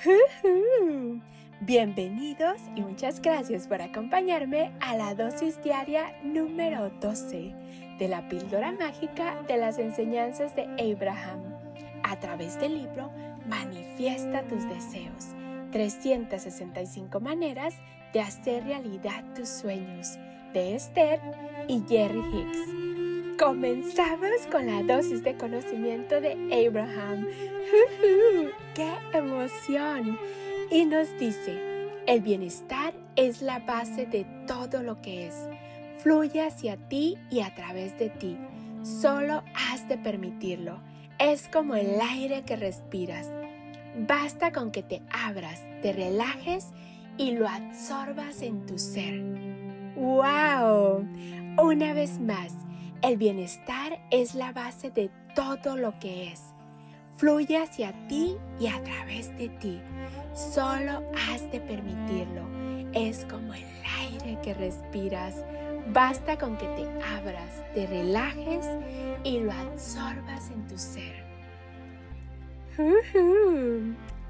Bienvenidos y muchas gracias por acompañarme a la dosis diaria número 12 de la píldora mágica de las enseñanzas de Abraham. A través del libro Manifiesta tus deseos. 365 maneras de hacer realidad tus sueños de Esther y Jerry Hicks. Comenzamos con la dosis de conocimiento de Abraham. ¡Qué emoción! Y nos dice, el bienestar es la base de todo lo que es. Fluye hacia ti y a través de ti. Solo has de permitirlo. Es como el aire que respiras. Basta con que te abras, te relajes y lo absorbas en tu ser. ¡Wow! Una vez más, el bienestar es la base de todo lo que es. Fluye hacia ti y a través de ti. Solo has de permitirlo. Es como el aire que respiras. Basta con que te abras, te relajes y lo absorbas en tu ser.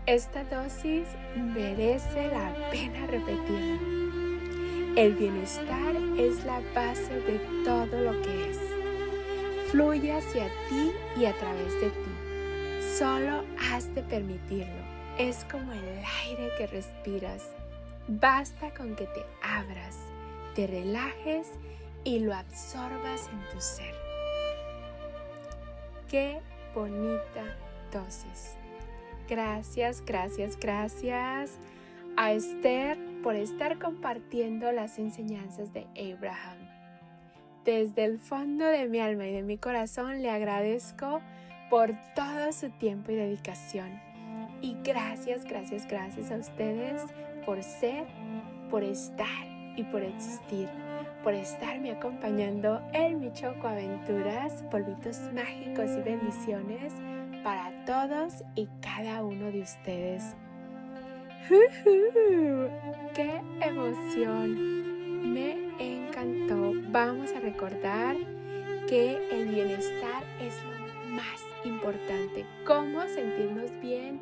Esta dosis merece la pena repetirla. El bienestar es la base de todo lo que es. Fluye hacia ti y a través de ti. Solo has de permitirlo. Es como el aire que respiras. Basta con que te abras, te relajes y lo absorbas en tu ser. Qué bonita dosis. Gracias, gracias, gracias a Esther por estar compartiendo las enseñanzas de Abraham. Desde el fondo de mi alma y de mi corazón le agradezco por todo su tiempo y dedicación. Y gracias, gracias, gracias a ustedes por ser, por estar y por existir, por estarme acompañando en mi Choco Aventuras, polvitos mágicos y bendiciones para todos y cada uno de ustedes. ¡Qué emoción! Me encantó. Vamos a recordar que el bienestar es lo más importante. Cómo sentirnos bien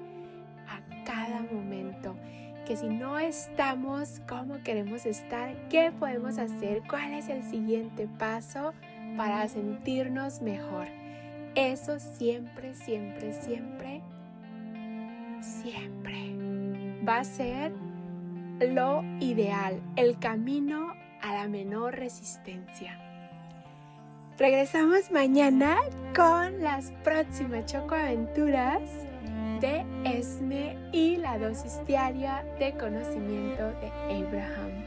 a cada momento. Que si no estamos como queremos estar, ¿qué podemos hacer? ¿Cuál es el siguiente paso para sentirnos mejor? Eso siempre, siempre, siempre, siempre va a ser lo ideal, el camino a la menor resistencia. Regresamos mañana con las próximas chocoaventuras de Esme y la dosis diaria de conocimiento de Abraham.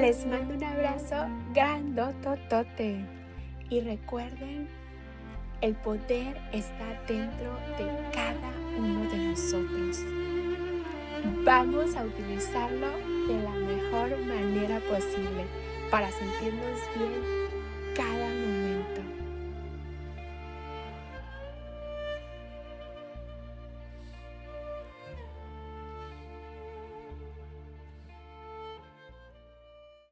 Les mando un abrazo grandototote y recuerden el poder está dentro de cada uno de nosotros. Vamos a utilizarlo de la mejor manera posible para sentirnos bien cada